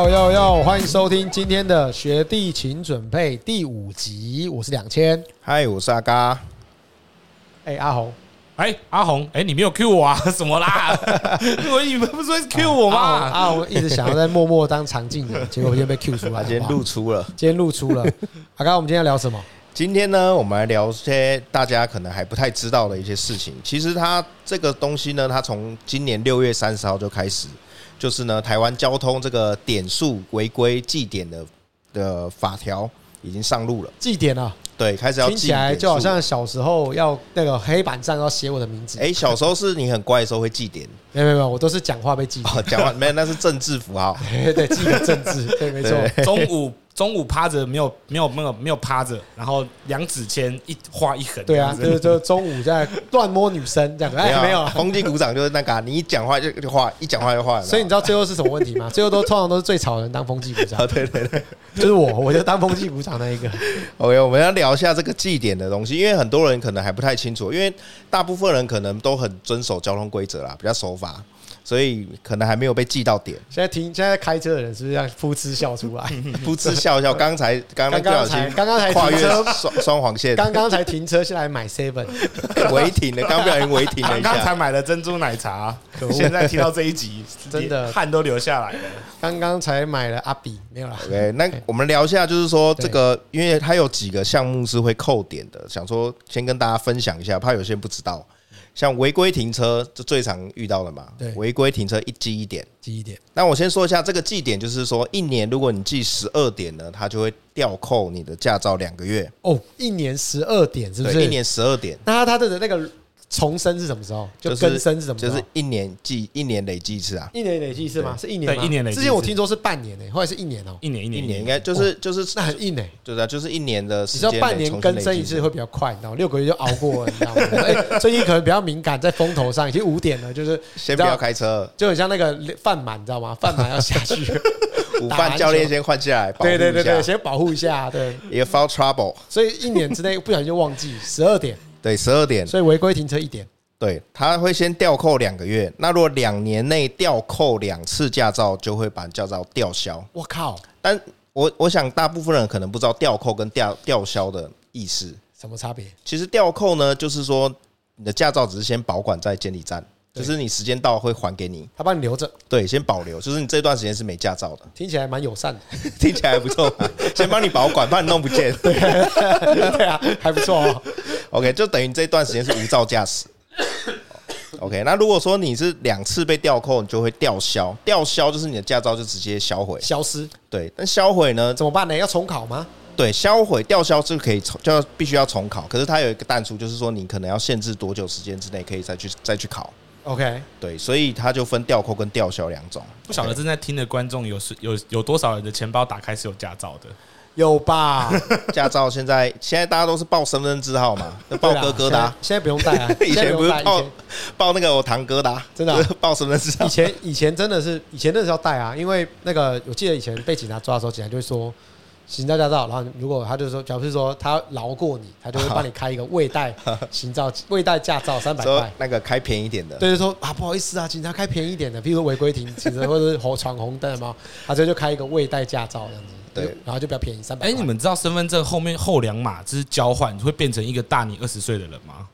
哟哟哟！欢迎收听今天的学弟，请准备第五集。我是两千，嗨，我是阿嘎。哎，阿红，哎，阿红，哎，你没有 Q 我啊？什么啦？我以为不是说 Q 我吗？阿红一直想要在默默当常进的，结果今天被 Q 出来，今天露出了。今天露出了。阿嘎，我们今天要聊什么？今天呢，我们来聊些大家可能还不太知道的一些事情。其实它这个东西呢，它从今年六月三十号就开始，就是呢，台湾交通这个点数违规记点的的法条已经上路了。记点啊？对，开始要记点。听起来就好像小时候要那个黑板上要写我的名字。哎，小时候是你很乖的时候会记点？没有没有，我都是讲话被记点。讲话没有，那是政治符号。对，记个政治。对，没错。中午。中午趴着没有没有没有没有趴着，然后两指签一画一横。对啊，就是 就中午在乱摸女生这样子。哎，没有，风纪股长就是那个，你一讲话就就画，一讲话就画。所以你知道最后是什么问题吗？最后都通常都是最吵的人当风纪股长。对对对，就是我，我就当风纪股长那一个。OK，我们要聊一下这个记点的东西，因为很多人可能还不太清楚，因为大部分人可能都很遵守交通规则啦，比较守法。所以可能还没有被记到点。现在停，现在开车的人是不是要噗嗤笑出来？噗嗤笑笑。刚才刚刚刚才刚刚才跨越双双黄线，刚刚才停车，下来买 seven 违停了。刚不小心违停了一下。刚才买了珍珠奶茶，现在听到这一集，真的汗都流下来了。刚刚才买了阿比，没有啦。OK，那我们聊一下，就是说这个，因为它有几个项目是会扣点的，想说先跟大家分享一下，怕有些人不知道。像违规停车，这最常遇到的嘛。对，违规停车一记一点，记一点。那我先说一下这个记点，就是说一年如果你记十二点呢，它就会吊扣你的驾照两个月。哦，一年十二点是不是？一年十二点。那它的那个。重生是什么时候？就更生是什么时候？就是一年记一年累计一次啊！一年累计一次吗？是一年吗？一年累计。之前我听说是半年呢，后来是一年哦。一年一年一年应该就是就是那很硬呢。对的，就是一年的时间。你知道半年更生一次会比较快，你知道六个月就熬过了，你知道吗？哎，最近可能比较敏感，在风头上已经五点了，就是先不要开车，就很像那个饭满，你知道吗？饭满要下去，午饭教练先换下来，对对对对，先保护一下，对，也 fall trouble。所以一年之内不小心就忘记十二点，对，十二点，所以违规停车一点。对，他会先吊扣两个月。那如果两年内吊扣两次驾照，就会把驾照吊销。我靠！但我我想大部分人可能不知道吊扣跟吊吊销的意思，什么差别？其实吊扣呢，就是说你的驾照只是先保管在监理站，就是你时间到会还给你，他帮你留着。对，先保留，就是你这段时间是没驾照的。听起来蛮友善的，听起来还不错。先帮你保管，怕你弄不见。对啊，还不错哦。OK，就等于这段时间是无照驾驶。OK，那如果说你是两次被吊扣，你就会吊销。吊销就是你的驾照就直接销毁、消失。对，但销毁呢？怎么办呢？要重考吗？对，销毁、吊销是可以重，就要必须要重考。可是它有一个淡出，就是说你可能要限制多久时间之内可以再去再去考。OK，对，所以它就分吊扣跟吊销两种。不晓得正在听的观众有是有有多少人的钱包打开是有驾照的？有吧？驾照现在现在大家都是报身份证号嘛，报哥哥的。现在不用带啊，以前不是报报那个我堂哥的，真的报身份证。以前以前真的是以前那时候带啊，因为那个我记得以前被警察抓的时候，警察就会说行照驾照，然后如果他就说，假如是说他饶过你，他就会帮你开一个未带 行照未带驾照三百块，那个开便宜点的。对，就说啊不好意思啊，警察开便宜点的，比如说违规停车或者是闯红灯嘛，他这就开一个未带驾照这样子。对，然后就比较便宜，三百。哎，你们知道身份证后面后两码就是交换，会变成一个大你二十岁的人吗？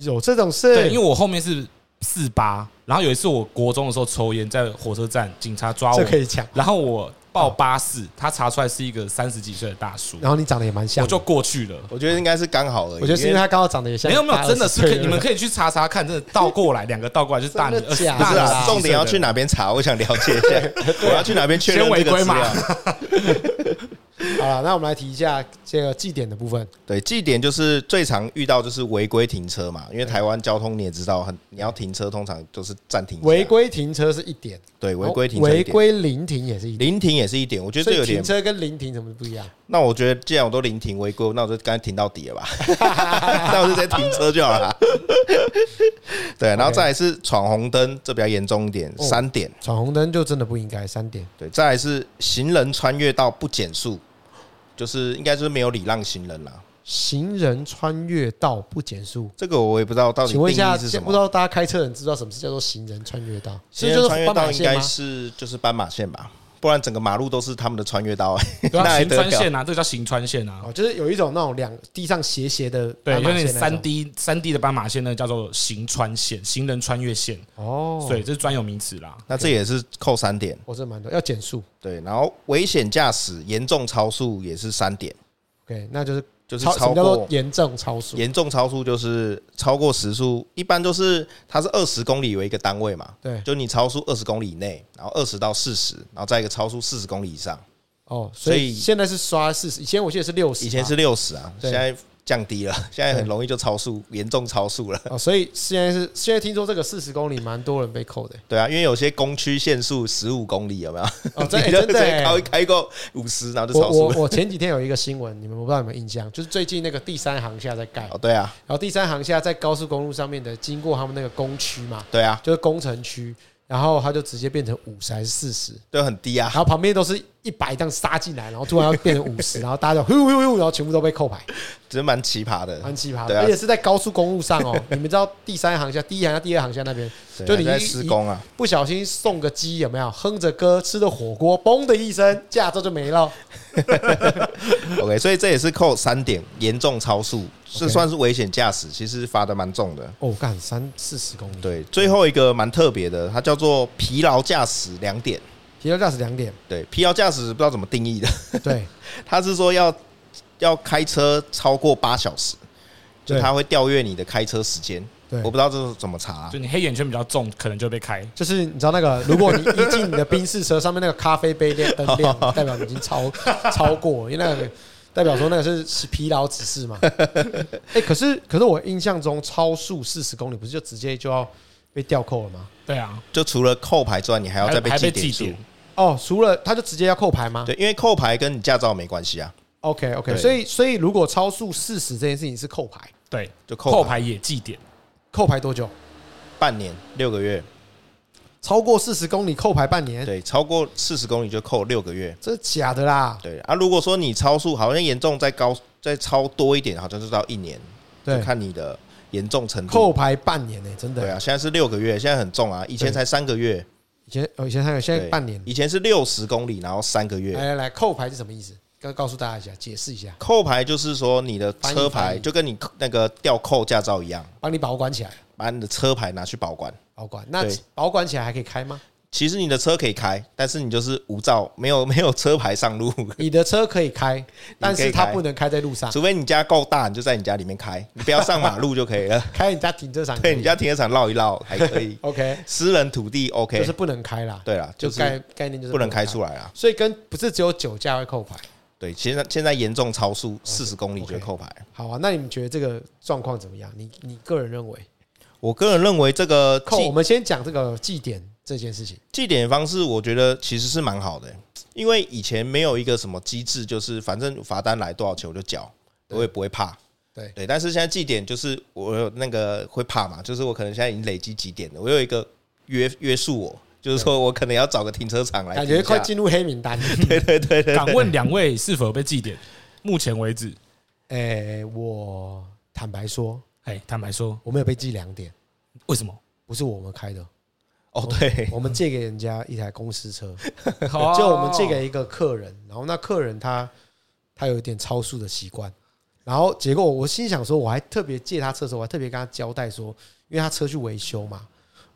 有这种事？对，因为我后面是四八，然后有一次我国中的时候抽烟，在火车站警察抓我，这可以抢。然后我报八四，他查出来是一个三十几岁的大叔，然后你长得也蛮像，我就过去了。我觉得应该是刚好而已。我觉得是因为他刚好长得也像。没有没有，真的是可以，你们可以去查查看，真的倒过来两个倒过来就是大你二十。不是啊，重点要去哪边查？我想了解一下，我要去哪边确认这个资料？好了，那我们来提一下这个记点的部分。对，记点就是最常遇到就是违规停车嘛，因为台湾交通你也知道，很你要停车通常都是暂停。违规停车是一点，对，违规停车。违规临停也是一点，临停也是一点。我觉得这有点。停车跟临停怎么不一样？那我觉得既然我都临停违规，那我就刚才停到底了吧？那我就直接停车就好了。对，然后再来是闯红灯，这比较严重一点，三点。闯红灯就真的不应该三点。对，再来是行人穿越道不减速。就是应该就是没有礼让行人啦。行人穿越道不减速，这个我也不知道到底。请问一下，不知道大家开车人知道什么是叫做行人穿越道？行人穿越道应该是就是斑马线吧？不然整个马路都是他们的穿越道，对啊，行穿线啊，这个叫行穿线啊。哦，就是有一种那种两地上斜斜的，对，有点三三 D 三 D 的斑马线呢，叫做行穿线，行人穿越线。哦，对，这是专有名词啦。那这也是扣三点，我这蛮多要减速。对，然后危险驾驶、严重超速也是三点，OK，那就是就是超什么叫做严重超速。严重超速就是超过时速，一般都是它是二十公里为一个单位嘛，对，就你超速二十公里以内，然后二十到四十，然后再一个超速四十公里以上。哦，所以现在是刷四十，以前我记得是六十，以前是六十啊，现在降低了，现在很容易就超速，严重超速了。哦，所以现在是现在听说这个四十公里蛮多人被扣的。对啊，因为有些工区限速十五公里，有没有？哦，真你就的真的欸开开过五十，然后就超速了。我我我前几天有一个新闻，你们我不知道有没有印象，就是最近那个第三航厦在盖，哦，对啊，然后第三航厦在高速公路上面的经过他们那个工区嘛，对啊，就是工程区，然后它就直接变成五十还是四十，都很低啊然。后旁边都是一百这样杀进来，然后突然要变成五十，然后大家就 呼呼呼，然后全部都被扣牌，只是蛮奇葩的，蛮奇葩的，啊而且是在高速公路上哦。你们知道第三行线、第一行线、第二行线那边，就你在施工啊。不小心送个鸡有没有？哼着歌吃的火锅，嘣的一声，驾照就没了。OK，所以这也是扣三点，严重超速，这算是危险驾驶，其实罚的蛮重的。哦，干三四十公里，，对，最后一个蛮特别的，它叫做疲劳驾驶两点。疲劳驾驶两点，对，疲劳驾驶不知道怎么定义的，对，他是说要要开车超过八小时，就对他会调阅你的开车时间。对我不知道这是怎么查啊、就你黑眼圈比较重，可能就被开。就是你知道那个，如果你一进你的宾士车上面那个咖啡杯亮灯 亮，代表你已经超超过了，因为那个代表说那个是疲劳指示嘛。哎，可是可是我印象中超速四十公里不是就直接就要被吊扣了吗？对啊，就除了扣牌之外，你还要再被记点数。哦，除了他就直接要扣牌吗？对，因为扣牌跟你驾照没关系啊，，OK OK，对所以所以如果超速四十这件事情是扣牌，对，就扣牌扣牌也记点。扣牌多久？半年六个月。超过四十公里扣牌半年，对，超过四十公里就扣六个月。这是假的啦。对啊，如果说你超速，好像严重再高再超多一点，好像就到一年，对，看你的严重程度。扣牌半年呢、真的。对啊，现在是六个月，现在很重啊，以前才三个月，以前哦，以前还有，现在半年。以前是六十公里，然后三个月。来来来，扣牌是什么意思？要告诉大家一下，解释一下，扣牌就是说你的车牌就跟你那个吊扣驾照一样，帮你保管起来，把你的车牌拿去保管。保管。那保管起来还可以开吗？其实你的车可以开，但是你就是无照，没有 没有车牌上路，你的车可以开，但是它不能开在路上，除非你家够大，你就在你家里面开，你不要上马路就可以了。开你家停车场。对你家停车场绕一绕还可以，OK，私人土地 OK，就是不能开啦。对啦，就就是概概念就是不能开出来。来啊。所以跟不是只有酒驾会扣牌。对，现在现在严重超速四十公里就会扣牌。好啊，那你们觉得这个状况怎么样？你你个人认为？我个人认为这个扣，我记们先讲这个记点这件事情。记点方式，我觉得其实是蛮好的，因为以前没有一个什么机制，就是反正罚单来多少钱我就缴，我也不会怕。对对，但是现在记点就是我有那个会怕嘛，就是我可能现在已经累积几点了，我有一个约约束我，就是说我可能要找个停车场来感。觉快进入黑名单。对对对对，敢问两位是否被记点？目前为止，哎，我坦白说，哎，坦白说，我没有被记两点，为什么？不是我们开的，哦对，我们借给人家一台公司车，就就我们借给一个客人，然后那客人他他有一点超速的习惯，然后结果我心想说，我还特别借他车的时候，我还特别跟他交代说，因为他车去维修嘛，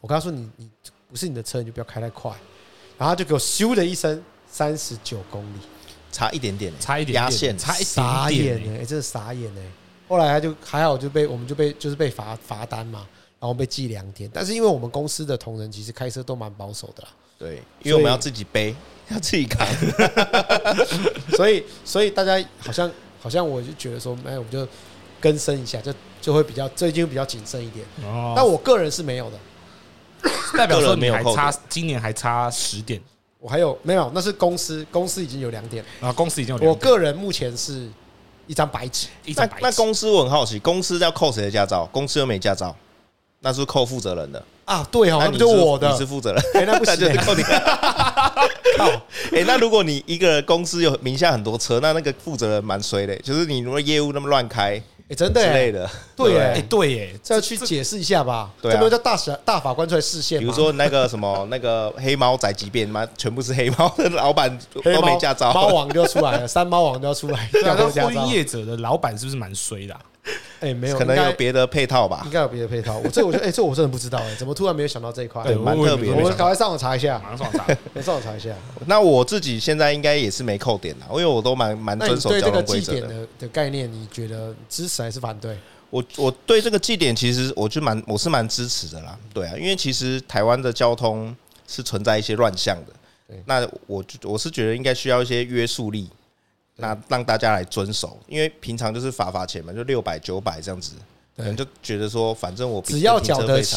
我跟他说你你不是你的车，你就不要开太快，然后他就给我咻的一声三十九公里，差一点点，差一点点压线差一傻点点欸。眼哎、欸，真的傻眼哎、后来他就还好，就被我们就被就是被罚罚单嘛，然后被记两天。但是因为我们公司的同仁其实开车都蛮保守的啦，对，因为我们要自己背，要自己扛。所以所以大家好像好像我就觉得说，哎，我们就更深一下，就就会比较最近会比较谨慎一点。哦，但我个人是没有的，代表说你还差，今年还差十点，我还有没有？那是公司公司已经有两点，然后公司已经有我两点个人目前是一张白纸。那一张白纸那公司我很好奇，公司要扣谁的驾照？公司又没驾照，那是不是扣负责人的。啊，对哦，那就是我的你是？负责人，哎，那不 那行欸，就是扣你。靠！哎，那如果你一个公司有名下很多车，那那个负责人蛮衰的，就是你如果业务那么乱开，哎，真的之类的，对，哎，对，耶，这要去解释一下吧？对，这不叫大法大法官出来释宪？比如说那个什么那个黑猫宅急便嘛，全部是黑猫的老板都没驾照，猫王就要出来了，三猫王都要出来。对啊，那货运业者的老板是不是蛮衰的？哎，没有，可能有别的配套吧？应该有别的配套。我这我觉得，哎，这我真的不知道，哎，怎么突然没有想到这一块？对，蛮特别。我们赶快上网查一下，马上上网查，上网查一下。那我自己现在应该也是没扣点了，因为我都蛮蛮遵守交通规则的。的概念，你觉得支持还是反对？我我对这个祭点，其实我就蛮我是蛮支持的啦。对啊，因为其实台湾的交通是存在一些乱象的。那我我是觉得应该需要一些约束力，那让大家来遵守。因为平常就是罚罚钱嘛，就六百九百这样子，可能就觉得说，反正我只要缴得起，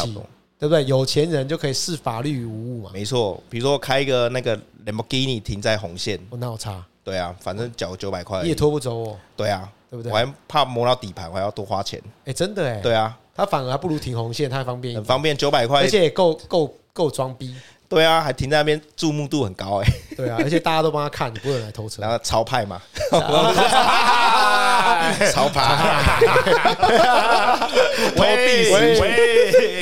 对不对？有钱人就可以视法律于无物嘛。没错，比如说开一个那个兰博基尼停在红线，我哪有差？对啊，反正缴九百块，你也拖不走我。对啊。对不对？我还怕摸到底盘，我还要多花钱。哎，真的哎。对啊，他反而还不如停红线，他还方便，很方便，九百块，而且也够够够装逼。对啊，还停在那边，注目度很高哎。对啊，而且大家都帮他看，你不能来偷车。然后超派嘛，超派，偷地址，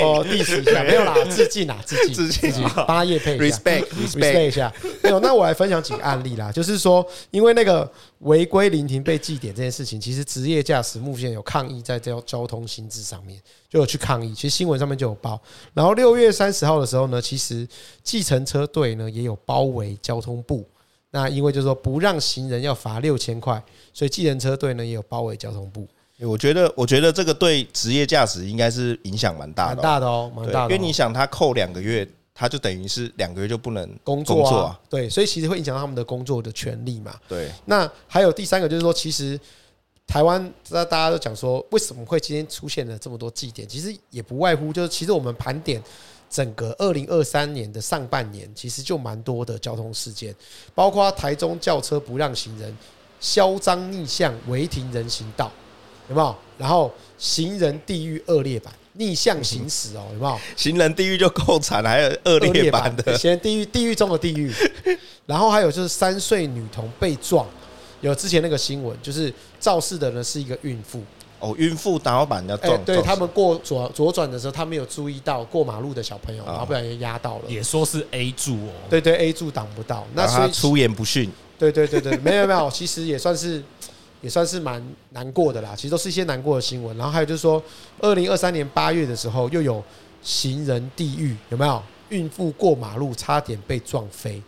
哦，地址一下没有啦，致敬啦，致敬，致敬，帮他业配一下，respect，respect 一下。没有，那我来分享几个案例啦，就是说，因为那个。违规临停被记点这件事情，其实职业驾驶目前有抗议在交交通薪资上面，就有去抗议。其实新闻上面就有报。然后六月三十号的时候呢，其实计程车队呢也有包围交通部。那因为就是说不让行人要罚六千块，所以计程车队呢也有包围交通部。我觉得，我觉得这个对职业驾驶应该是影响蛮大的，蛮大的哦，蛮大的。因为你想，他扣两个月。他就等于是两个月就不能工作啊，对，所以其实会影响到他们的工作的权利嘛。对，那还有第三个就是说，其实台湾那大家都讲说，为什么会今天出现了这么多祭点？其实也不外乎就是，其实我们盘点整个二零二三年的上半年，其实就蛮多的交通事件，包括台中轿车不让行人、嚣张逆向违停人行道，有没有？然后行人地狱恶劣版。逆向行驶哦，有没有？行人地狱就够惨，还有恶劣版的。行人地狱，地狱中的地狱。然后还有就是三岁女童被撞，有之前那个新闻，就是肇事的呢是一个孕妇。哦，孕妇然后把人家撞，对他们过左左转的时候，他没有注意到过马路的小朋友，然后不小心压到了。也说是 A 柱哦，对对，A 柱挡不到，那所以出言不逊。对对对对，没有没有，其实也算是。也算是蛮难过的啦，其实都是一些难过的新闻。然后还有就是说，二零二三年八月的时候，又有行人地狱，有没有？孕妇过马路差点被撞飞。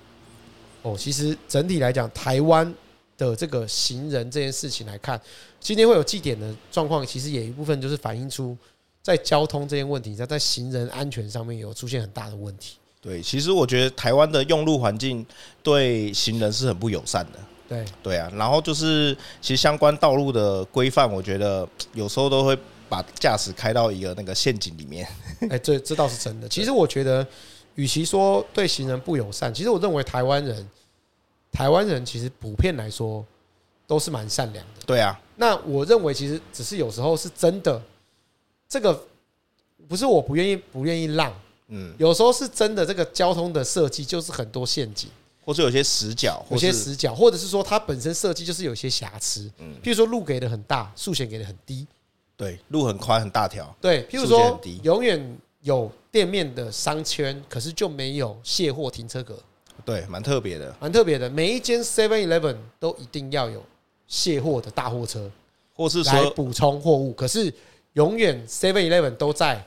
哦，其实整体来讲，台湾的这个行人这件事情来看，今天会有祭点的状况，其实也一部分就是反映出在交通这件问题，在在行人安全上面有出现很大的问题。对，其实我觉得台湾的用路环境对行人是很不友善的。对对啊，然后就是其实相关道路的规范，我觉得 有时候都会把驾驶开到一个那个陷阱里面。哎，这这倒是真的。其实我觉得，与其说对行人不友善，其实我认为台湾人，台湾人其实普遍来说都是蛮善良的。对啊，那我认为其实只是有时候是真的，这个不是我不愿意不愿意让，嗯，有时候是真的，这个交通的设计就是很多陷阱。或者有些死角，有些死角，或者是说它本身设计就是有些瑕疵。嗯，譬如说路给的很大，速限给的很低。对，路很宽很大条。对，譬如说永远有店面的商圈，可是就没有卸货停车格。对，蛮特别的，蛮特别的。每一间 Seven Eleven 都一定要有卸货的大货车，或是说来补充货物。可是永远 Seven Eleven 都在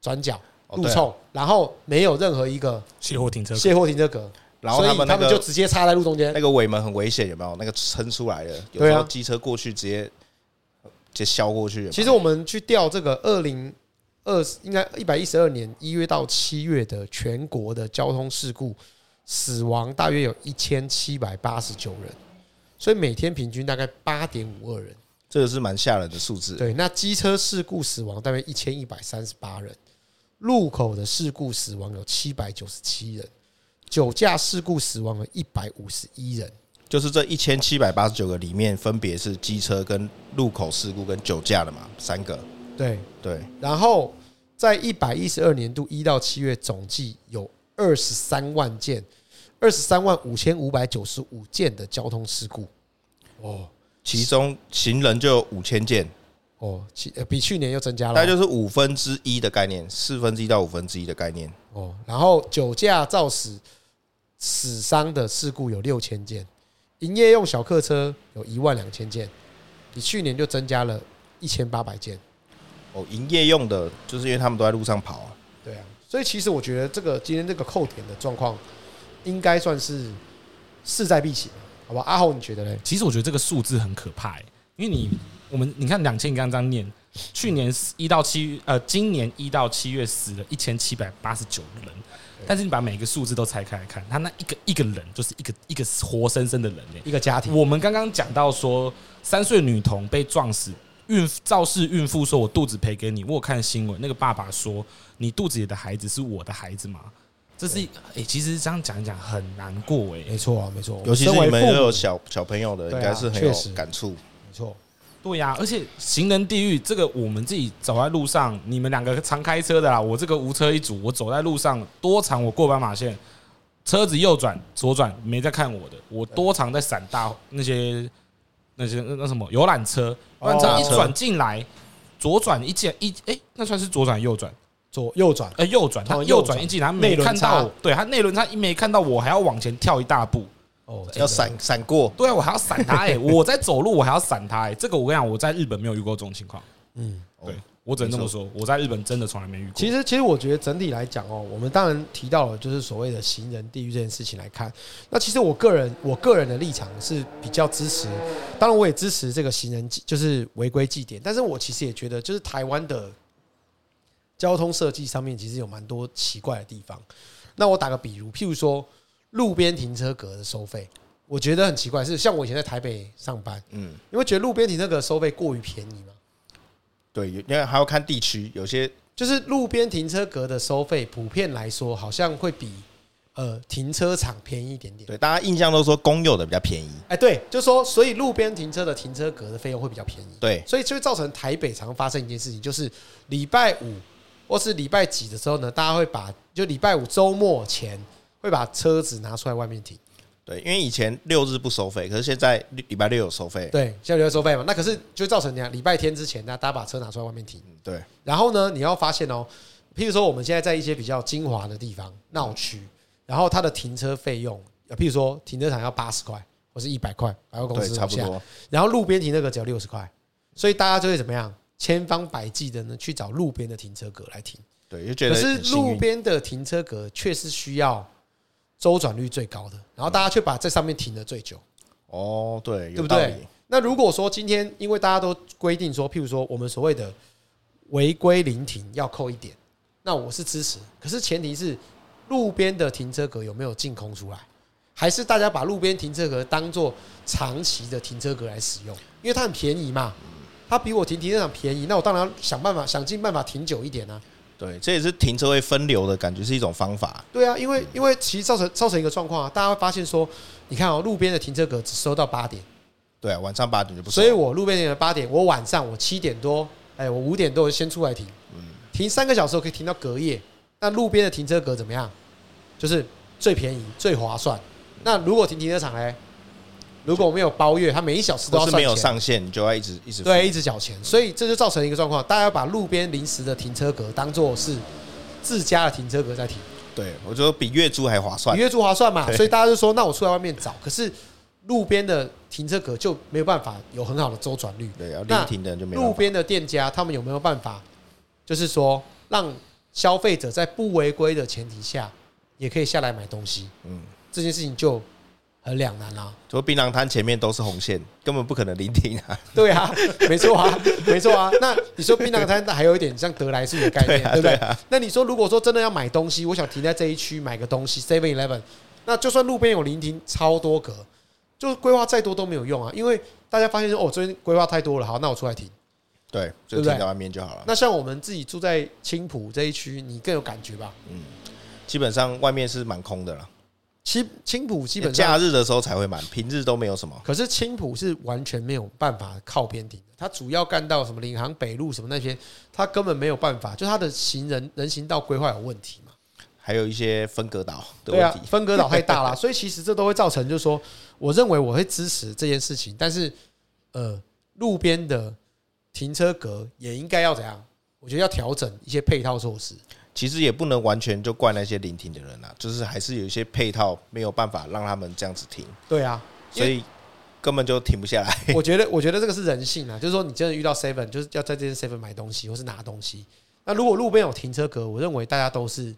转角路冲，然后没有任何一个卸货停车卸货停车格。然后他们、那个、他们就直接插在路中间，那个尾门很危险，有没有？那个撑出来的，有时候机车过去直接直接削过去。其实我们去调这个二零二应该一百一十二年一月到七月的全国的交通事故死亡大约有一千七百八十九人，所以每天平均大概八点五二人，这个是蛮吓人的数字。对，那机车事故死亡大约一千一百三十八人，路口的事故死亡有七百九十七人。酒驾事故死亡有一百五十一人，就是这一千七百八十九个里面，分别是机车跟路口事故跟酒驾的嘛，三个。对对。然后在一百一十二年度一到七月总计有二十三万件，二十三万五千五百九十五件的交通事故。哦，其中行人就有五千件，哦，去比去年又增加了，大概就是五分之一的概念，四分之一到五分之一的概念。哦，然后酒驾肇事死伤的事故有六千件，营业用小客车有一万两千件，比去年就增加了一千八百件。哦，营业用的，就是因为他们都在路上跑啊。对啊，所以其实我觉得这个今天这个扣点的状况，应该算是势在必行，好不好？阿豪，你觉得呢？其实我觉得这个数字很可怕，欸，因为你我们你看两千，你刚刚这样念，去年一到七呃，今年一到七月死了一千七百八十九人，但是你把每个数字都拆开来看，他那一个一个人就是一个一个活生生的人，欸，一个家庭。我们刚刚讲到说，三岁女童被撞死。孕肇事孕妇说：“我肚子赔给你。”我有看新闻，那个爸爸说：“你肚子里的孩子是我的孩子吗？”这是诶、欸，其实这样讲一讲很难过诶。没错啊，没错。尤其是你们又有小小朋友的，应该是很有感触。没错，对呀。而且行人地狱这个，我们自己走在路上，你们两个常开车的啦，我这个无车一族，我走在路上多长我过斑马线，车子右转左转没在看我的，我多长在闪大那些。那些那那什么游览车，游览车一转进来，左转一见一哎，那算是左转右转，左右转呃右转，他右转一进来没看到，对他内轮差一没看到我，还要往前跳一大步，哦，要闪闪过，对啊，我还要闪他哎，我在走路我还要闪他哎，这个我跟你讲，我在日本没有遇过这种情况，嗯，对。我只能这么说，我在日本真的从来没遇过。其实，其实我觉得整体来讲哦，我们当然提到了就是所谓的行人地狱这件事情来看。那其实我个人，我个人的立场是比较支持，当然我也支持这个行人就是违规记点。但是我其实也觉得，就是台湾的交通设计上面其实有蛮多奇怪的地方。那我打个比如，譬如说路边停车格的收费，我觉得很奇怪，是像我以前在台北上班，嗯，因为觉得路边停车格收费过于便宜嘛。对，因为还要看地区，有些就是路边停车格的收费，普遍来说好像会比呃停车场便宜一点点。对，大家印象都说公有的比较便宜。哎，对，就说所以路边停车的停车格的费用会比较便宜。对，所以就会造成台北常发生一件事情，就是礼拜五或是礼拜几的时候呢，大家会把就礼拜五周末前会把车子拿出来外面停。对，因为以前六日不收费，可是现在礼拜六有收费。对，现在六日收费嘛，那可是就造成你看礼拜天之前呢，大家把车拿出来外面停。对，然后呢，你要发现哦，譬如说我们现在在一些比较精华的地方闹区，然后它的停车费用，譬如说停车场要八十块或是一百块，百货公司差不多。然后路边停那个只要六十块，所以大家就会怎么样，千方百计的呢去找路边的停车格来停。对，就觉得可是路边的停车格确实需要。周转率最高的，然后大家却把这上面停的最久。哦，对，对不对？那如果说今天因为大家都规定说，譬如说我们所谓的违规临停要扣一点，那我是支持。可是前提是路边的停车格有没有净空出来，还是大家把路边停车格当做长期的停车格来使用？因为它很便宜嘛，它比我停停车场便宜，那我当然要想办法想尽办法停久一点啊。对，这也是停车位分流的感觉，是一种方法。对啊，因为因为其实造成造成一个状况啊，大家会发现说，你看哦，路边的停车格只收到八点，对啊，晚上八点就不收。所以我路边停的八点，我晚上我七点多，哎，我五点多先出来停，嗯停三个小时我可以停到隔夜。那路边的停车格怎么样？就是最便宜、最划算。那如果停停车场呢？如果我没有包月，他每一小时都。是没有上限，你就要一直一直对，一直缴钱，所以这就造成一个状况，大家要把路边临时的停车格当做是自家的停车格在停。对，我觉得比月租还划算，比月租划算嘛，所以大家就说，那我出来外面找。可是路边的停车格就没有办法有很好的周转率。对，要临停的就没有。路边的店家他们有没有办法，就是说让消费者在不违规的前提下，也可以下来买东西？嗯，这件事情就。很两难啊！说槟榔摊前面都是红线，根本不可能临停啊！对啊，没错啊，没错啊。那你说槟榔摊，那还有一点像得来速的概念，对不对？那你说，如果说真的要买东西，我想停在这一区买个东西，Seven Eleven，那就算路边有临停超多格，就规划再多都没有用啊！因为大家发现说，哦，这边规划太多了，好，那我出来停，对，就停在外面就好了。那像我们自己住在青浦这一区，你更有感觉吧？嗯，基本上外面是蛮空的了。青青浦基本上假日的时候才会满，平日都没有什么。可是青浦是完全没有办法靠边停的，它主要干到什么领航北路什么那些，它根本没有办法，就它的行人人行道规划有问题嘛。还有一些分隔岛的问题，对啊，分隔岛太大了，所以其实这都会造成，就是说，我认为我会支持这件事情，但是呃，路边的停车格也应该要怎样？我觉得要调整一些配套措施。其实也不能完全就怪那些临停的人啊，就是还是有一些配套没有办法让他们这样子停。对啊，所以根本就停不下来。我觉得，我觉得这个是人性啊，就是说你真的遇到 seven，就是要在这间 seven 买东西或是拿东西。那如果路边有停车格，我认为大家都是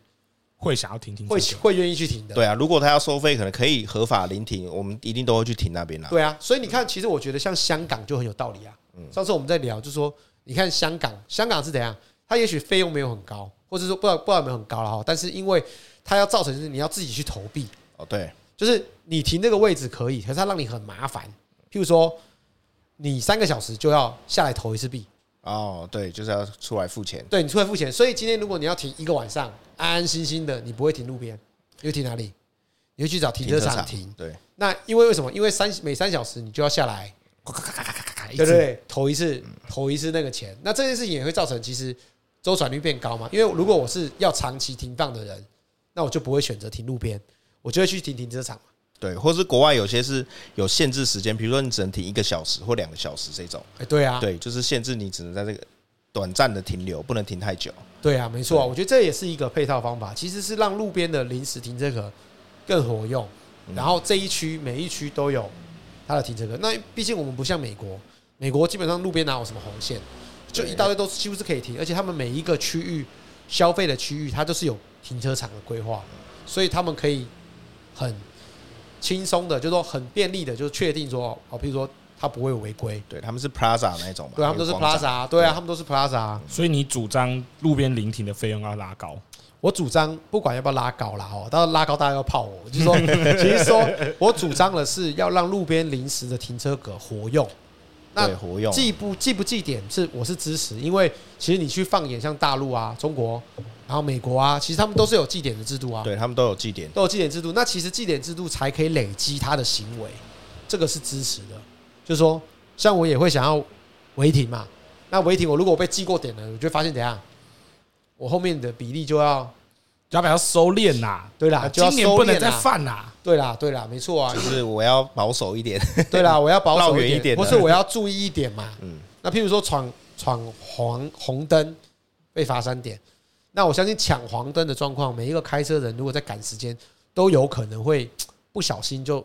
会想要停停，会会愿意去停的。对啊，如果他要收费，可能可以合法临停，我们一定都会去停那边啦。对啊，所以你看，其实我觉得像香港就很有道理啊。上次我们在聊，就是说你看香港，香港是怎样？它也许费用没有很高。或者说不知道不知道有没有很高了哈，但是因为它要造成就是你要自己去投币哦，对，就是你停那个位置可以，可是它让你很麻烦。譬如说，你三个小时就要下来投一次币哦，对，就是要出来付钱，对你出来付钱。所以今天如果你要停一个晚上，安安心心的，你不会停路边，你会停哪里？你会去找停车场停。对，那因为为什么？因为三每三小时你就要下来，对对对，投一次投一次那个钱。那这件事情也会造成其实。周转率变高嘛？因为如果我是要长期停放的人，那我就不会选择停路边，我就会去停停车场嘛。对，或是国外有些是有限制时间，比如说你只能停一个小时或两个小时这种。哎，对啊，对，就是限制你只能在这个短暂的停留，不能停太久。对啊，没错啊，我觉得这也是一个配套方法，其实是让路边的临时停车格更活用。然后这一区每一区都有它的停车格。那毕竟我们不像美国，美国基本上路边哪有什么红线？就一大堆都是几乎是可以停，而且他们每一个区域消费的区域，它都是有停车场的规划，所以他们可以很轻松的，就是说很便利的，就是确定说，哦，譬如说他不会有违规，对他们是 Plaza 那种嘛，对他们都是 Plaza，对啊，他们都是 Plaza，所以你主张路边临停的费用要拉高，我主张不管要不要拉高啦，哦，到时拉高大家要泡我，就是说，其实说我主张的是要让路边临时的停车格活用。那记不记不记点是我是支持，因为其实你去放眼像大陆啊、中国，然后美国啊，其实他们都是有记点的制度啊，对他们都有记点，都有记点制度。那其实记点制度才可以累积他的行为，这个是支持的。就是说，像我也会想要违停嘛，那违停我如果被记过点了，我就发现怎样，我后面的比例就要。要不要收敛呐？对啦，今年不能再犯啦。对啦，对啦，没错啊，就是我要保守一点。对啦，我要保守一点，不是我要注意一点嘛。嗯，那譬如说闯闯黄红灯被罚三点，那我相信抢黄灯的状况，每一个开车人如果在赶时间，都有可能会不小心就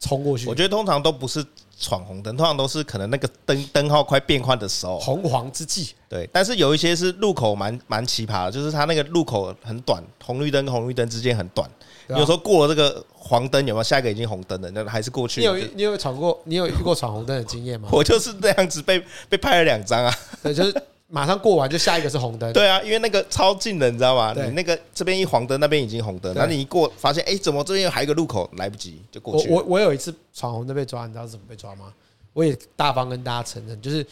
冲过去。我觉得通常都不是。闯红灯通常都是可能那个灯灯号快变换的时候，红黄之际。对，但是有一些是路口蛮蛮奇葩的，就是它那个路口很短，红绿灯跟红绿灯之间很短。有时候过了这个黄灯，有没有下一个已经红灯了？那还是过去。你有你有闯过？你有遇过闯红灯的经验吗？我就是这样子被被拍了两张啊。对，就是。马上过完就下一个是红灯，对啊，因为那个超近的，你知道吗？你那个这边一黄灯，那边已经红灯，然后你一过发现，哎，怎么这边还有一个路口，来不及就过去。我我我有一次闯红灯被抓，你知道是怎么被抓吗？我也大方跟大家承认，就是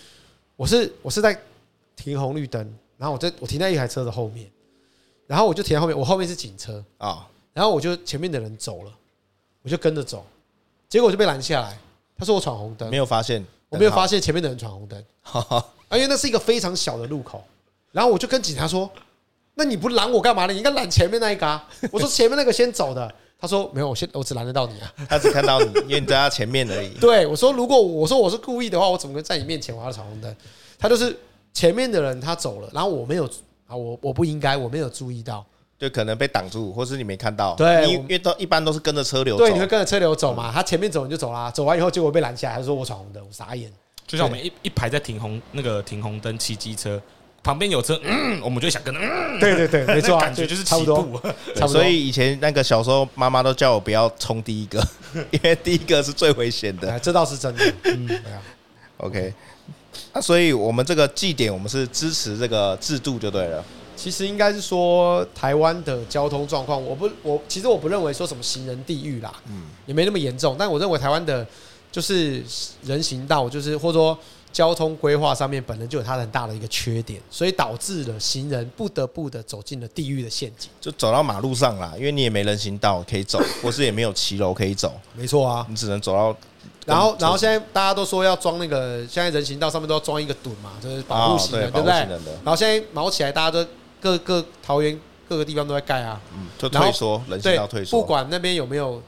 我是我是在停红绿灯，然后我在我停在一台车的后面，然后我就停在后面，我后面是警车啊，然后我就前面的人走了，我就跟着走，结果我就被拦下来，他说我闯红灯，没有发现，我没有发现前面的人闯红灯。啊，因为那是一个非常小的路口，然后我就跟警察说：“那你不拦我干嘛呢？你应该拦前面那一个啊。”我说：“前面那个先走的。”他说：“没有，我先我只拦得到你啊。”他只看到你，因为你在他前面而已。对，我说：“如果我说我是故意的话，我怎么会在你面前我要闯红灯？”他就是前面的人他走了，然后我没有啊，我我不应该，我没有注意到，就可能被挡住，或是你没看到。对，因为都一般都是跟着车流走，对，你会跟着车流走嘛？他前面走你就走啦，走完以后结果被拦下来，他说我闯红灯，我傻眼。就像我们一一排在停红那个停红灯骑机车，旁边有车，嗯，我们就想跟，嗯，对对对，没错，感觉就是差不多。所以以前那个小时候，妈妈都叫我不要冲第一个，因为第一个是最危险的。这倒是真的。嗯，对啊。OK，那所以我们这个祭点，我们是支持这个制度就对了。其实应该是说，台湾的交通状况，我不，我其实我不认为说什么行人地狱啦，嗯，也没那么严重。但我认为台湾的。就是人行道，就是或者说交通规划上面本来就有它很大的一个缺点，所以导致了行人不得不的走进了地狱的陷阱，就走到马路上啦，因为你也没人行道可以走，或是也没有骑楼可以走，没错啊，你只能走到。然后，然后现在大家都说要装那个，现在人行道上面都要装一个墩嘛，就是保护行人，对不对？然后现在毛起来，大家都各个桃园各个地方都在盖啊，嗯，就退缩，人行道退缩，不管那边有没有。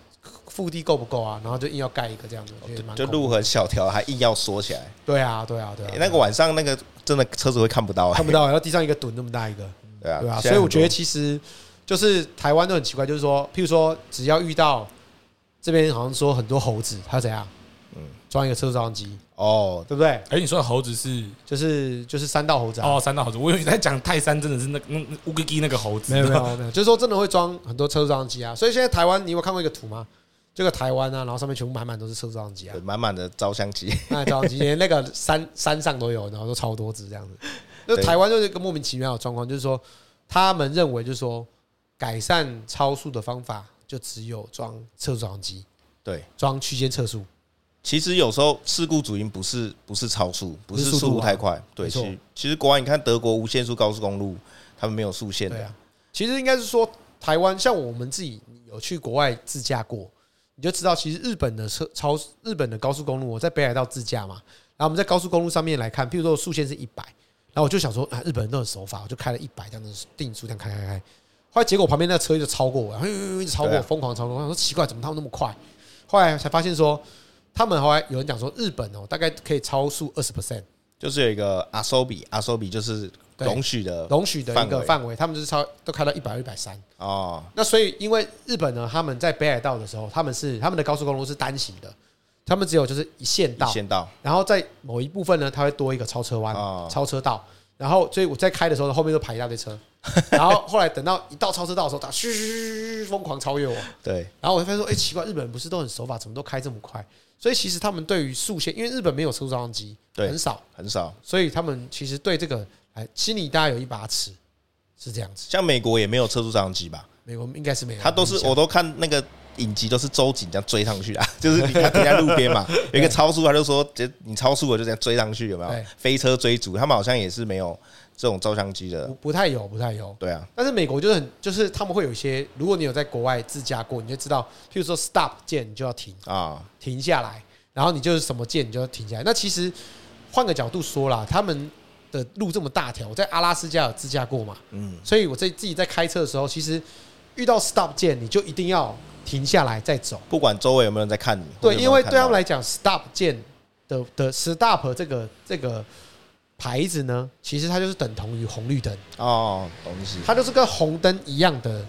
腹地够不够啊？然后就硬要盖一个这样子，就路很小条，还硬要缩起来。对啊，对啊，对啊。欸、那个晚上那个真的车子会看不到、欸，看不到，然后地上一个墩那么大一个，对啊，对啊。所以我觉得其实就是台湾都很奇怪，就是说，譬如说只要遇到这边好像说很多猴子，他怎样？嗯，装一个车速照相机哦，对不对？哎，你说的猴子是就是就是三道猴子哦，三道猴子。我以为你在讲泰山，真的是那那乌龟鸡那个猴子。没有没有没有，就是说真的会装很多车速照相机啊。所以现在台湾，你有看过一个图吗？这个台湾啊，然后上面全部满满都是测速照相机啊，满满的照相机，那照相机连那个山山上都有，然后都超多只这样子。就台湾就是一个莫名其妙的状况，就是说他们认为就是说改善超速的方法就只有装测速照相机，对，装区间测速。其实有时候事故主因不是不是超速，不是速度太快。对，其实其实国外你看德国无限速高速公路，他们没有速限的。对啊，其实应该是说台湾像我们自己有去国外自驾过，你就知道其实日本的车超日本的高速公路，我在北海道自驾嘛，然后我们在高速公路上面来看，譬如说速限是一百，然后我就想说啊，日本人都很守法，我就开了一百这样子定速这样开开开，后来结果旁边那个车就超过我，然后一直超过我，疯狂超过我，说奇怪，怎么他们那么快？后来才发现说。他们后来有人讲说，日本哦，大概可以超速二十 percent，就是有一个阿苏比，阿苏比就是容许的容许的一个范围，他们就是超都开到一百二、一百三。哦。那所以因为日本呢，他们在北海道的时候，他们是他们的高速公路是单行的，他们只有就是一线道，线道，然后在某一部分呢，它会多一个超车弯、超车道，然后所以我在开的时候，后面都排一大堆车，然后后来等到一到超车道的时候，他嘘嘘疯狂超越我，对，然后我就发现说，哎，奇怪，日本人不是都很守法，怎么都开这么快？所以其实他们对于速限，因为日本没有测速照相机，很少很少，所以他们其实对这个哎，心里大概有一把尺，是这样子。像美国也没有测速照相机吧？美国应该是没有，他都是我都看那个影集，都是周警这样追上去啊，就是你看停在路边嘛，有一个超速，他就说，就你超速，我就这样追上去，有没有？飞车追逐，他们好像也是没有。这种照相机的不不太有，不太有。对啊，但是美国就是很，就是他们会有一些，如果你有在国外自驾过，你就知道，譬如说 stop 键，你就要停啊，停下来，然后你就是什么键，你就要停下来。那其实换个角度说啦，他们的路这么大条，我在阿拉斯加有自驾过嘛，嗯，所以我在自己在开车的时候，其实遇到 stop 键，你就一定要停下来再走，不管周围有没有人在看你。对，因为对他们来讲，stop 键的的 stop 这个这个。牌子呢，其实它就是等同于红绿灯哦，东西。它就是跟红灯一样的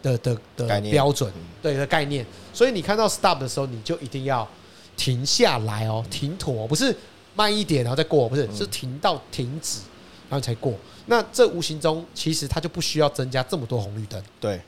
的的的标准，对的概念。所以你看到 stop 的时候，你就一定要停下来哦，停妥，不是慢一点然后再过，不是，是停到停止然后才过。那这无形中其实它就不需要增加这么多红绿灯，对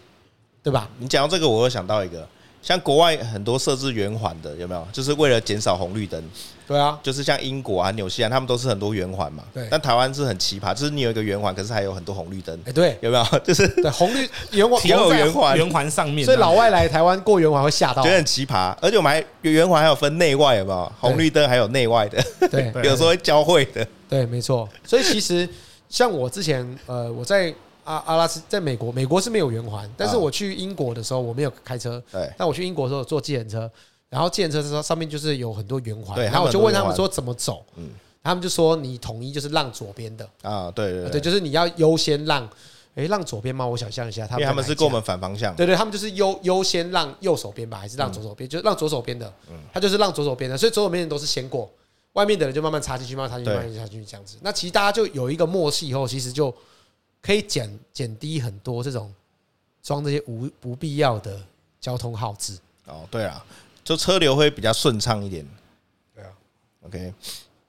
对吧？你讲到这个，我又想到一个。像国外很多设置圆环的，有没有？就是为了减少红绿灯。对啊，就是像英国啊、纽西兰，他们都是很多圆环嘛。对。但台湾是很奇葩，就是你有一个圆环，可是还有很多红绿灯。哎，对，有没有？就是对红绿圆环 有圆环，圆环上面。所以老外来台湾过圆环会吓到，觉得很奇葩。而且我们还圆环还有分内外，有没有？红绿灯还有内外的，对，有时候会交汇的。对，没错。所以其实像我之前，呃，我在。阿阿拉斯在美国，美国是没有圆环，但是我去英国的时候，我没有开车。对，但我去英国的时候坐计程车，然后计程车的时候上面就是有很多圆环，然后我就问他们说怎么走，嗯，他们就说你统一就是让左边的啊，对对对，就是你要优先让，诶，让左边吗？我想象一下，他们他们是跟我们反方向，对对，他们就是优优先让右手边吧，还是让左手边？就是让左手边的，嗯，他就是让左手边的，所以左手边的人都是先过，外面的人就慢慢插进去，慢慢插进去，慢慢插进去这样子。那其实大家就有一个默契以后，其实就。可以减减低很多这种装这些无不必要的交通耗资哦，对啊，就车流会比较顺畅一点。对啊，OK，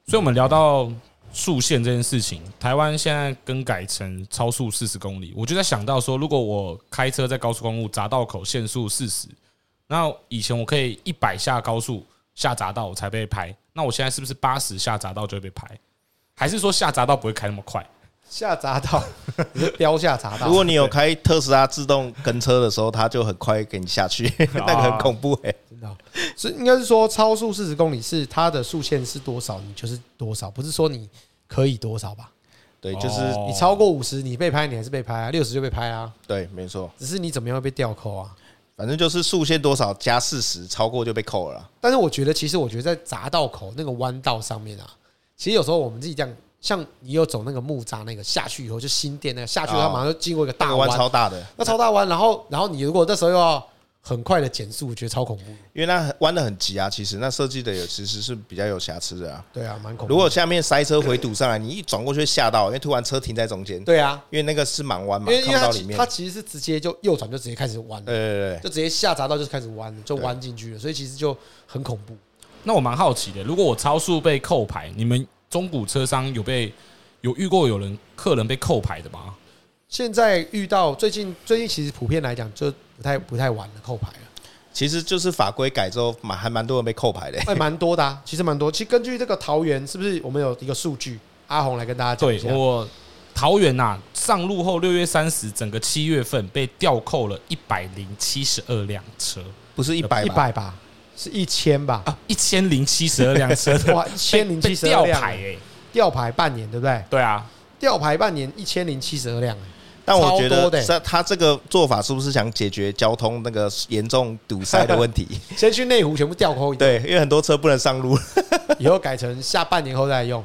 所以我们聊到速限这件事情，台湾现在更改成超速四十公里，我就在想到说，如果我开车在高速公路匝道口限速四十，那以前我可以一百下高速下匝道我才被拍，那我现在是不是八十下匝道就会被拍？还是说下匝道不会开那么快？下匝道，你 是飙下匝道。如果你有开特斯拉自动跟车的时候，它就很快给你下去，那个很恐怖哎，真的。所以应该是说，超速四十公里是它的速限是多少，你就是多少，不是说你可以多少吧？对，就是你超过五十，你被拍，你还是被拍啊；六十就被拍啊。对，没错。只是你怎么样会被吊扣啊？反正就是速限多少加四十，超过就被扣了。但是我觉得，其实我觉得在匝道口那个弯道上面啊，其实有时候我们自己这样。像你有走那个木栅那个下去以后就新店那个下去，它马上就经过一个大弯，超大的，那超大弯。然后，然后你如果这时候又要很快的减速，我觉得超恐怖。因为那弯的很急啊，其实那设计的也其实是比较有瑕疵的啊。对啊，蛮恐怖。如果下面塞车回堵上来，你一转过去会吓到，因为突然车停在中间。对啊，因为那个是盲弯嘛，因为看不到里面。它其实是直接就右转就直接开始弯，对对对，就直接下匝道就开始弯，就弯进去了，所以其实就很恐怖。那我蛮好奇的，如果我超速被扣牌，你们中古车商有被有遇过有人客人被扣牌的吗？现在遇到最近最近其实普遍来讲就不太不太晚了扣牌了。其实就是法规改之后，蛮还蛮多人被扣牌的，还蛮多的，其实蛮多。其实根据这个桃园，是不是我们有一个数据？阿红来跟大家讲一下。对，我桃园呐，上路后六月三十，整个七月份被吊扣了一百零七十二辆车，不是一百一百吧？是一千吧？啊，一千零七十二辆车，哇，一千零七十二辆吊牌哎，吊牌半年对不对？对啊，吊牌半年一千零七十二辆。但我觉得，他他这个做法是不是想解决交通那个严重堵塞的问题？先去内湖全部吊扣一对，因为很多车不能上路，以后改成下半年后再用。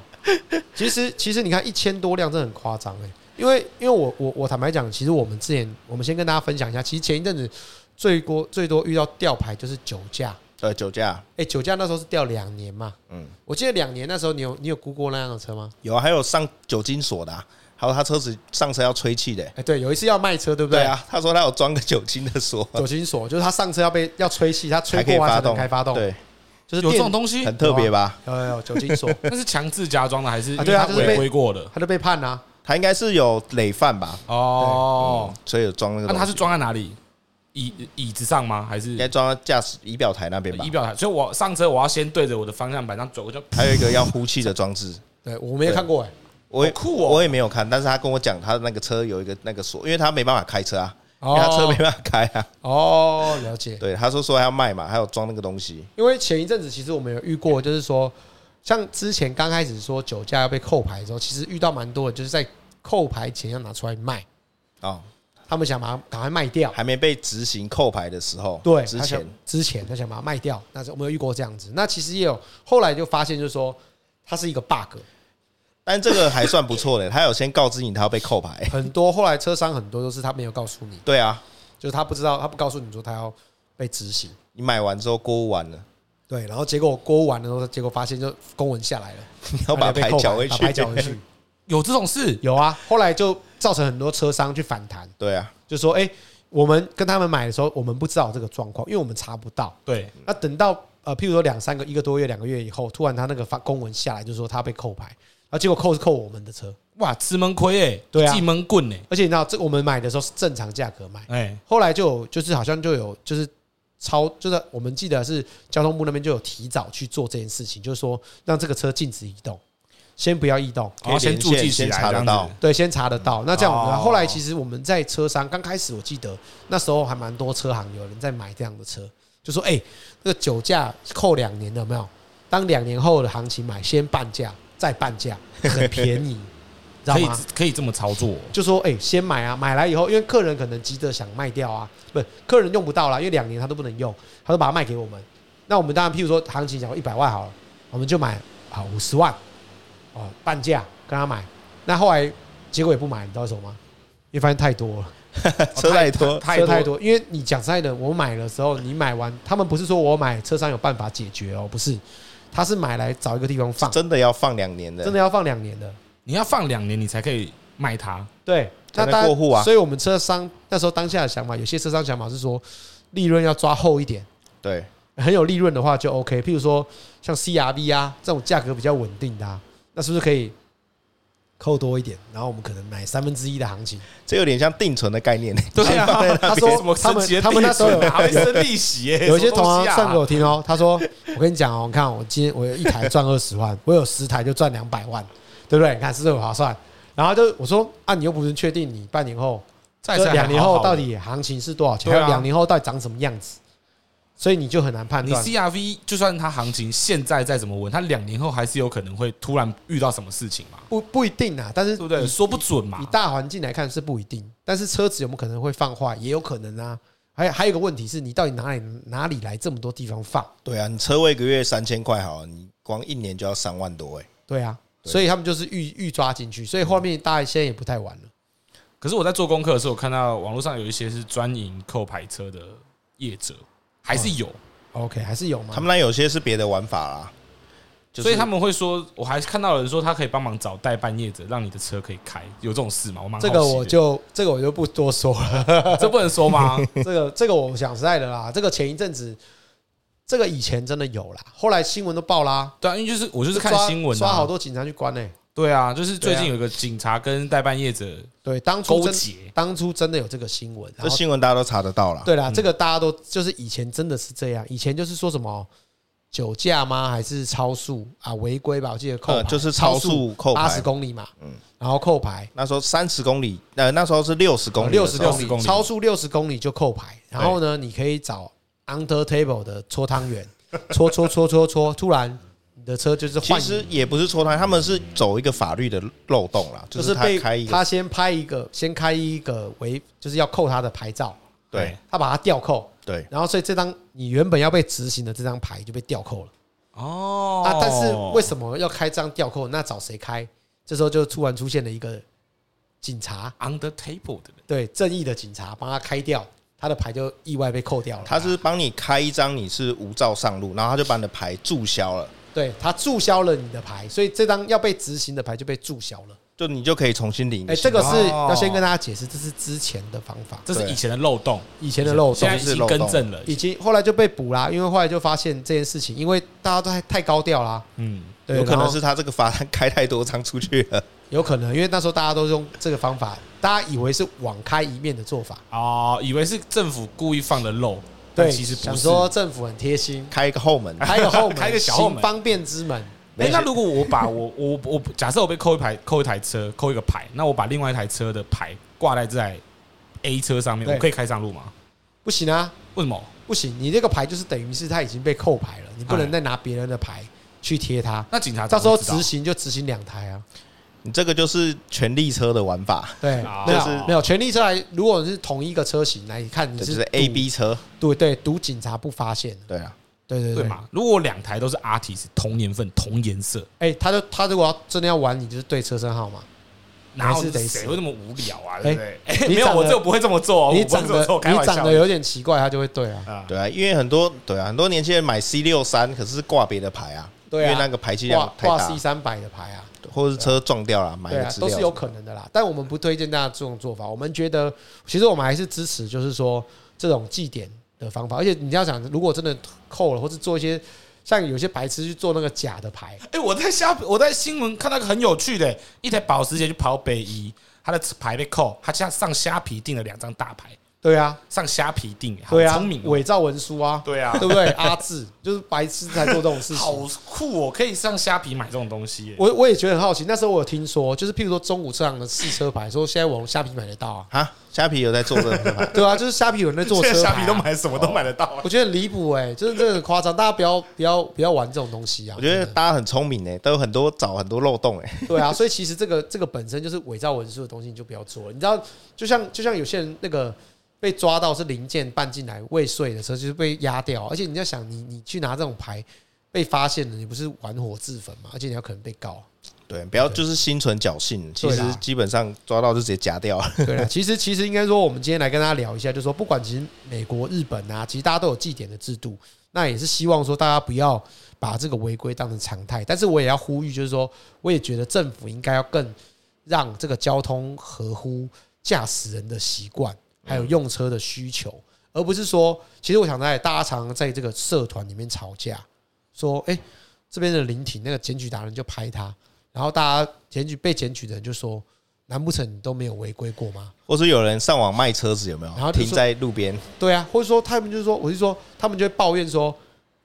其实其实你看一千多辆，真的很夸张哎。因为因为我我我坦白讲，其实我们之前我们先跟大家分享一下，其实前一阵子最多最多遇到吊牌就是酒驾。呃，酒驾。哎，酒驾那时候是掉两年嘛。嗯，我记得两年那时候你有你有估过那样的车吗？有啊，还有上酒精锁的。还有他车子上车要吹气的，哎，对，有一次要卖车，对不对？对啊，他说他有装个酒精的锁，酒精锁就是他上车要被要吹气，他吹过完才能开发动，对，就是有这种东西，很特别吧？有有有酒精锁，那是强制加装的还是？啊，对啊，就是违规过的，他就被判了，他应该是有累犯吧？哦，所以有装那个，那他是装在哪里？椅椅子上吗？还是应该装到驾驶仪表台那边吧？仪表台，所以我上车我要先对着我的方向盘上走，我就还有一个要呼气的装置，对我没有看过哎。我也酷哦，我也没有看，但是他跟我讲，他的那个车有一个那个锁，因为他没办法开车啊，因为他车没办法开啊。哦，了解。对，他说说他要卖嘛，还有装那个东西。因为前一阵子其实我们有遇过，就是说，像之前刚开始说酒驾要被扣牌的时候，其实遇到蛮多的，就是在扣牌前要拿出来卖。哦，他们想把它赶快卖掉，还没被执行扣牌的时候，对，之前之前他想把它卖掉，那是我们有遇过这样子。那其实也有后来就发现，就是说它是一个 bug。但这个还算不错的，他有先告知你他要被扣牌。很多后来车商很多都是他没有告诉你。对啊，就是他不知道，他不告诉你说他要被执行。你买完之后过户完了，对，然后结果过户完了之后，结果发现就公文下来了，你要把牌缴回去，把牌缴回去。有这种事？有啊。后来就造成很多车商去反弹。对啊，就说哎，我们跟他们买的时候，我们不知道这个状况，因为我们查不到。对。那等到呃，譬如说两三个一个多月、两个月以后，突然他那个发公文下来，就说他被扣牌。啊！结果扣是扣我们的车，哇，吃闷亏哎，对啊，记闷棍哎，而且你知道，这我们买的时候是正常价格买，哎，后来就有就是好像就有就是超，就是我们记得是交通部那边就有提早去做这件事情，就是说让这个车禁止移动，先不要异动，然后先注记起来，查得到，对，先查得到。那这样我们后来其实我们在车商刚开始，我记得那时候还蛮多车行有人在买这样的车，就说哎，这个酒驾扣两年的有没有？当两年后的行情买，先半价。再半价很 便宜，知道吗？可以这么操作，就说哎，先买啊，买来以后，因为客人可能急着想卖掉啊，不，客人用不到了，因为两年他都不能用，他都把它卖给我们。那我们当然，譬如说行情讲一百万好了，我们就买好五十万，哦，半价跟他买。那后来结果也不买，你知道为什么吗？因为发现太多了，车太多，车太多。因为你讲实在的，我买的时候，你买完，他们不是说我买车商有办法解决哦，不是。他是买来找一个地方放，真的要放两年的，真的要放两年的。你要放两年，你才可以卖它。对，那过户啊。所以我们车商那时候当下的想法，有些车商想法是说，利润要抓厚一点。对，很有利润的话就 OK。譬如说像 CRV 啊这种价格比较稳定的，啊，那是不是可以？扣多一点，然后我们可能买三分之一的行情，这有点像定存的概念。对啊，他说他们他们那时候有还会生利息耶，有些同行算给我听哦。他说：“我跟你讲哦，你看我今天我有一台赚二十万，我有十台就赚两百万，对不对？你看是不是很划算？”然后就我说：“啊，你又不是确定你半年后、两年后到底行情是多少钱？两年后到底长什么样子？”所以你就很难判断。你 CRV 就算它行情现在再怎么稳，它两年后还是有可能会突然遇到什么事情嘛？不不一定啊，但是对不对？说不准嘛。以大环境来看是不一定，但是车子有没有可能会放坏，也有可能啊。还有还有一个问题是你到底哪里哪里来这么多地方放？对啊，你车位一个月三千块，好，你光一年就要三万多哎。对啊，所以他们就是预预抓进去，所以后面大家现在也不太晚了。可是我在做功课的时候，我看到网络上有一些是专营扣牌车的业者，还是有。OK，还是有吗？他们那有些是别的玩法啦，就是、所以他们会说，我还是看到有人说他可以帮忙找代办业者，让你的车可以开，有这种事吗？我蛮这个我就这个我就不多说了，这不能说吗？这个这个我想实在的啦，这个前一阵子，这个以前真的有啦，后来新闻都报啦，对啊，因为就是我就是看新闻、啊，刷好多警察去关呢、欸。对啊，就是最近有个警察跟代办业者对当初勾结，当初真的有这个新闻，这新闻大家都查得到了。对啦，这个大家都就是以前真的是这样，以前就是说什么酒驾吗？还是超速啊？违规吧？我记得扣就是超速扣八十公里嘛，嗯，然后扣牌。那时候三十公里，呃，那时候是六十公里，六十公里，超速六十公里就扣牌。然后呢，你可以找 under table 的搓汤圆，搓搓搓搓搓，突然。的车就是，其实也不是错他，他们是走一个法律的漏洞啦，就是他开一个，他先拍一个，先开一个违，就是要扣他的牌照，对，他把他吊扣，对，然后所以这张你原本要被执行的这张牌就被吊扣了，哦，啊，但是为什么要开这张吊扣？那找谁开？这时候就突然出现了一个警察，under table 的，对，正义的警察帮他开掉，他的牌就意外被扣掉了。他是帮你开一张你是无照上路，然后他就把你的牌注销了。对，他注销了你的牌，所以这张要被执行的牌就被注销了，就你就可以重新领。哎，这个是要先跟大家解释，这是之前的方法，这是以前的漏洞，以前的漏洞，现在已经更正了，已经后来就被补啦，因为后来就发现这件事情，因为大家都太太高调啦，嗯，对，有可能是他这个罚单开太多张出去了，有可能，因为那时候大家都用这个方法，大家以为是网开一面的做法，哦，以为是政府故意放的漏。对，其实想说政府很贴心，开一个后门，开一个后门，开个小后门，方便之门。哎，那如果我把我 我我假设我被扣一排，扣一台车，扣一个牌，那我把另外一台车的牌挂在这台 A 车上面，我可以开上路吗？不行啊！为什么不行？你这个牌就是等于是他已经被扣牌了，你不能再拿别人的牌去贴他。那警察到时候执行就执行两台啊！你这个就是权力车的玩法，对，就是没有权力车来。如果是同一个车型来看，你是 A B 车，对对，赌警察不发现。对啊。对对对，嘛？如果两台都是 artist 同年份同颜色，哎，他就他如果要真的要玩，你就是对车身号码，哪是得谁会那么无聊啊？对不对？没有，我就不会这么做。你长得你长得有点奇怪，他就会对啊。对啊，因为很多对啊，很多年轻人买 C 六三，可是挂别的牌啊。对啊，因为那个排气量太大。挂 C 三百的牌啊，或者是车撞掉了，买的都是有可能的啦。但我们不推荐大家这种做法。我们觉得，其实我们还是支持，就是说这种记点。的方法，而且你要想，如果真的扣了，或是做一些像有些白痴去做那个假的牌，哎，我在虾，我在新闻看到个很有趣的，一台保时捷去跑北移，他的牌被扣，他下上虾皮订了两张大牌。对啊，上虾皮订，对啊，聪明伪造文书啊，对啊，对不对？阿志 就是白痴才做这种事情，好酷哦！可以上虾皮买这种东西，我我也觉得很好奇。那时候我有听说，就是譬如说中午车行的试车牌，说现在我用虾皮买得到啊。啊，虾皮有在做这个 牌？对啊，就是虾皮有人在做车牌，虾皮都买什么都买得到。我觉得很离谱哎，就是这个很夸张，大家不要不要不要玩这种东西啊！我觉得大家很聪明哎，都有很多找很多漏洞哎。对啊，所以其实这个这个本身就是伪造文书的东西，你就不要做了。你知道，就像就像有些人那个。被抓到是零件搬进来未遂的时候，就是被压掉。而且你要想，你你去拿这种牌被发现了，你不是玩火自焚嘛？而且你要可能被告。对，不要就是心存侥幸。其实基本上抓到就直接夹掉了。对啊，其实其实应该说，我们今天来跟大家聊一下，就是说，不管其实美国、日本啊，其实大家都有记点的制度。那也是希望说，大家不要把这个违规当成常态。但是我也要呼吁，就是说，我也觉得政府应该要更让这个交通合乎驾驶人的习惯。还有用车的需求，而不是说，其实我想在大家常常在这个社团里面吵架，说，哎，这边的临停那个检举达人就拍他，然后大家检举被检举的人就说，难不成你都没有违规过吗？或者有人上网卖车子有没有？然后停在路边，对啊，或者说他们就是说，我是说他们就会抱怨说，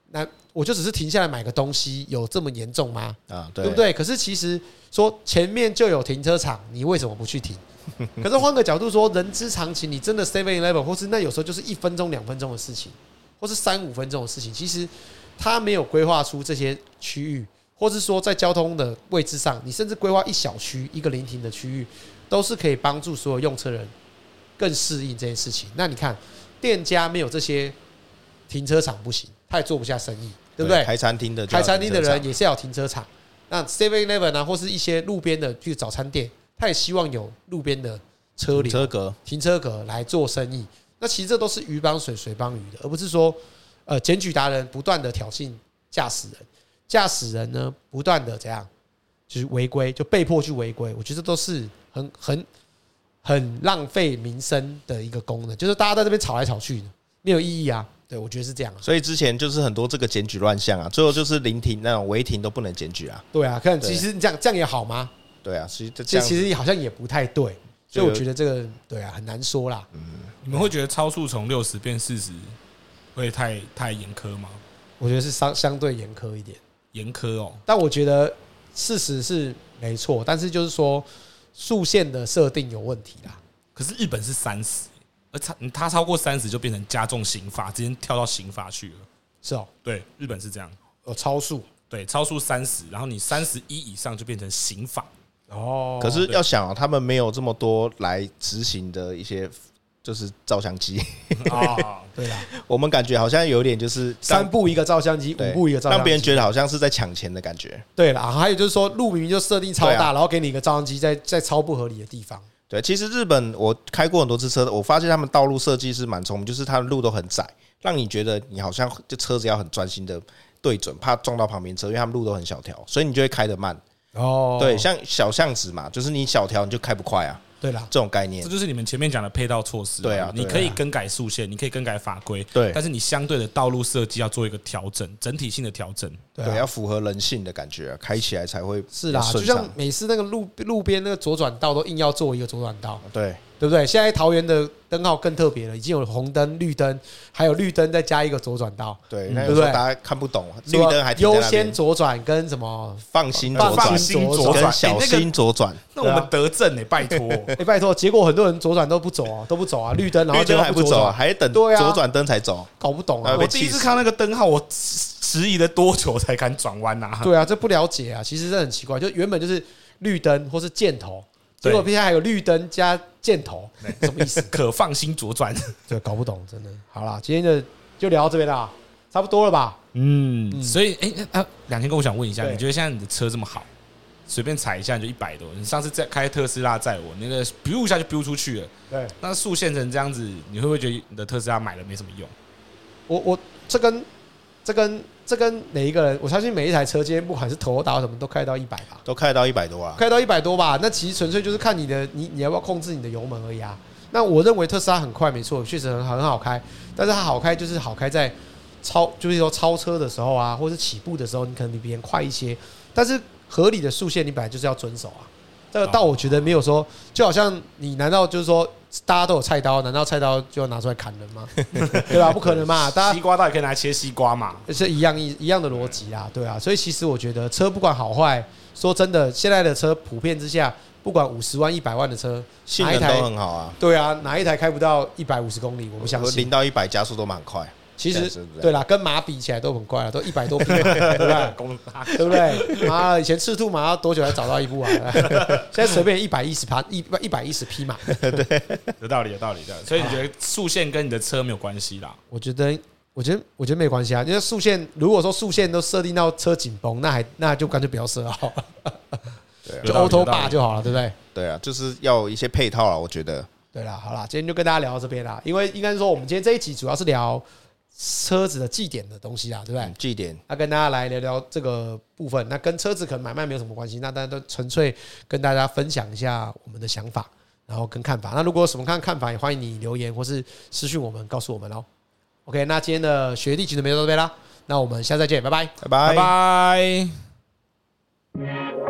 那我就只是停下来买个东西，有这么严重吗？啊，对不对？可是其实说前面就有停车场，你为什么不去停？可是换个角度说，人之常情，你真的 Seven Eleven 或是那有时候就是一分钟、两分钟的事情，或是三五分钟的事情，其实他没有规划出这些区域，或是说在交通的位置上，你甚至规划一小区一个临停的区域，都是可以帮助所有用车人更适应这件事情。那你看，店家没有这些停车场不行，他也做不下生意，对不对？开餐厅的开餐厅的人也是要停车场。那 Seven Eleven 啊，或是一些路边的去早餐店。他也希望有路边的车流、车格、停车格来做生意。那其实这都是鱼帮水，水帮鱼的，而不是说呃检举达人不断的挑衅驾驶人，驾驶人呢不断的怎样，就是违规，就被迫去违规。我觉得这都是很很很浪费民生的一个功能，就是大家在这边吵来吵去的，没有意义啊。对，我觉得是这样。所以之前就是很多这个检举乱象啊，最后就是临停那种违停都不能检举啊。对啊，看其实这样这样也好吗？对啊，其实这其实其实好像也不太对，所以我觉得这个对啊很难说啦。嗯，你们会觉得超速从六十变四十会太太严苛吗？我觉得是相相对严苛一点，严苛哦。但我觉得事实是没错，但是就是说速限的设定有问题啦。可是日本是三十。而超他超过三十就变成加重刑罚，直接跳到刑罚去了。是哦，对，日本是这样。哦，超速，对，超速三十，然后你三十一以上就变成刑法。哦，可是要想啊，他们没有这么多来执行的一些，就是照相机。啊，对啦，我们感觉好像有点就是三步一个照相机，五步一个照相机，让别人觉得好像是在抢钱的感觉。对啦，还有就是说，路明明就设定超大，然后给你一个照相机在在超不合理的地方。对，其实日本我开过很多次车，我发现他们道路设计是蛮聪明，就是它的路都很窄，让你觉得你好像就车子要很专心的对准，怕撞到旁边车，因为他们路都很小条，所以你就会开得慢。哦，对，像小巷子嘛，就是你小条你就开不快啊。对啦，这种概念，这就是你们前面讲的配套措施。对啊，你可以更改速线，你可以更改法规。对，但是你相对的道路设计要做一个调整，整体性的调整。对，要符合人性的感觉，开起来才会是啦。就像每次那个路路边那个左转道都硬要做一个左转道。对。对不对？现在桃园的灯号更特别了，已经有红灯、绿灯，还有绿灯再加一个左转道。对，对不对？大家看不懂，绿灯还优先左转跟什么放心左转、放心左转、小心左转。那我们德政哎，拜托 哎，拜托。结果很多人左转都不走啊，都不走啊，绿灯然后就还不走，还等左转灯才走，搞不懂啊！我第一次看那个灯号，我迟疑了多久才敢转弯呐？对啊，这不了解啊，其实这很奇怪，就原本就是绿灯或是箭头。结果现在还有绿灯加箭头，什么意思？可放心左转？这搞不懂，真的。好啦，今天的就聊到这边啦，差不多了吧？嗯，所以哎啊，两千哥，我想问一下，你觉得现在你的车这么好，随便踩一下就一百多？你上次在开特斯拉载我，那个飙一下就飙出去了。对，那速限成这样子，你会不会觉得你的特斯拉买了没什么用？我我这跟这跟。这跟每一个人，我相信每一台车，今天不管是头打什么，都开到一百吧，都开到一百多啊，开到一百多吧。那其实纯粹就是看你的，你你要不要控制你的油门而已啊。那我认为特斯拉很快，没错，确实很很好开。但是它好开就是好开在超，就是说超车的时候啊，或是起步的时候，你可能比别人快一些。但是合理的速限，你本来就是要遵守啊。这个倒我觉得没有说，就好像你难道就是说？大家都有菜刀，难道菜刀就要拿出来砍人吗？对吧？不可能嘛！大家西瓜刀也可以拿来切西瓜嘛，是一样一一样的逻辑啊，对啊。所以其实我觉得车不管好坏，说真的，现在的车普遍之下，不管五十万、一百万的车，性能都很好啊。对啊，哪一台开不到一百五十公里？我不相信。零到一百加速都蛮快。其实对啦，跟马比起来都很快了，都一百多 匹，对不对？对不对？妈，以前赤兔马要多久才找到一部啊？现在随便一百一十匹，一一百一十匹马，对，有道理，有道理的。所以你觉得速限跟你的车没有关系啦？我觉得，我觉得，我觉得没关系啊。因为速限，如果说速限都设定到车紧绷，那还那就干脆不要设好了，对，就 Auto Bar 就好了，对不对？对啊，就是要一些配套啊。我觉得，对啦，好啦，今天就跟大家聊到这边啦。因为应该说，我们今天这一集主要是聊。车子的祭点的东西啦，对不对？祭点，那跟大家来聊聊这个部分。那跟车子可能买卖没有什么关系，那大家都纯粹跟大家分享一下我们的想法，然后跟看法。那如果有什么看看法，也欢迎你留言或是私讯我们，告诉我们哦。OK，那今天的学弟请就没到这边啦，那我们下次再见，拜拜，拜拜，拜拜。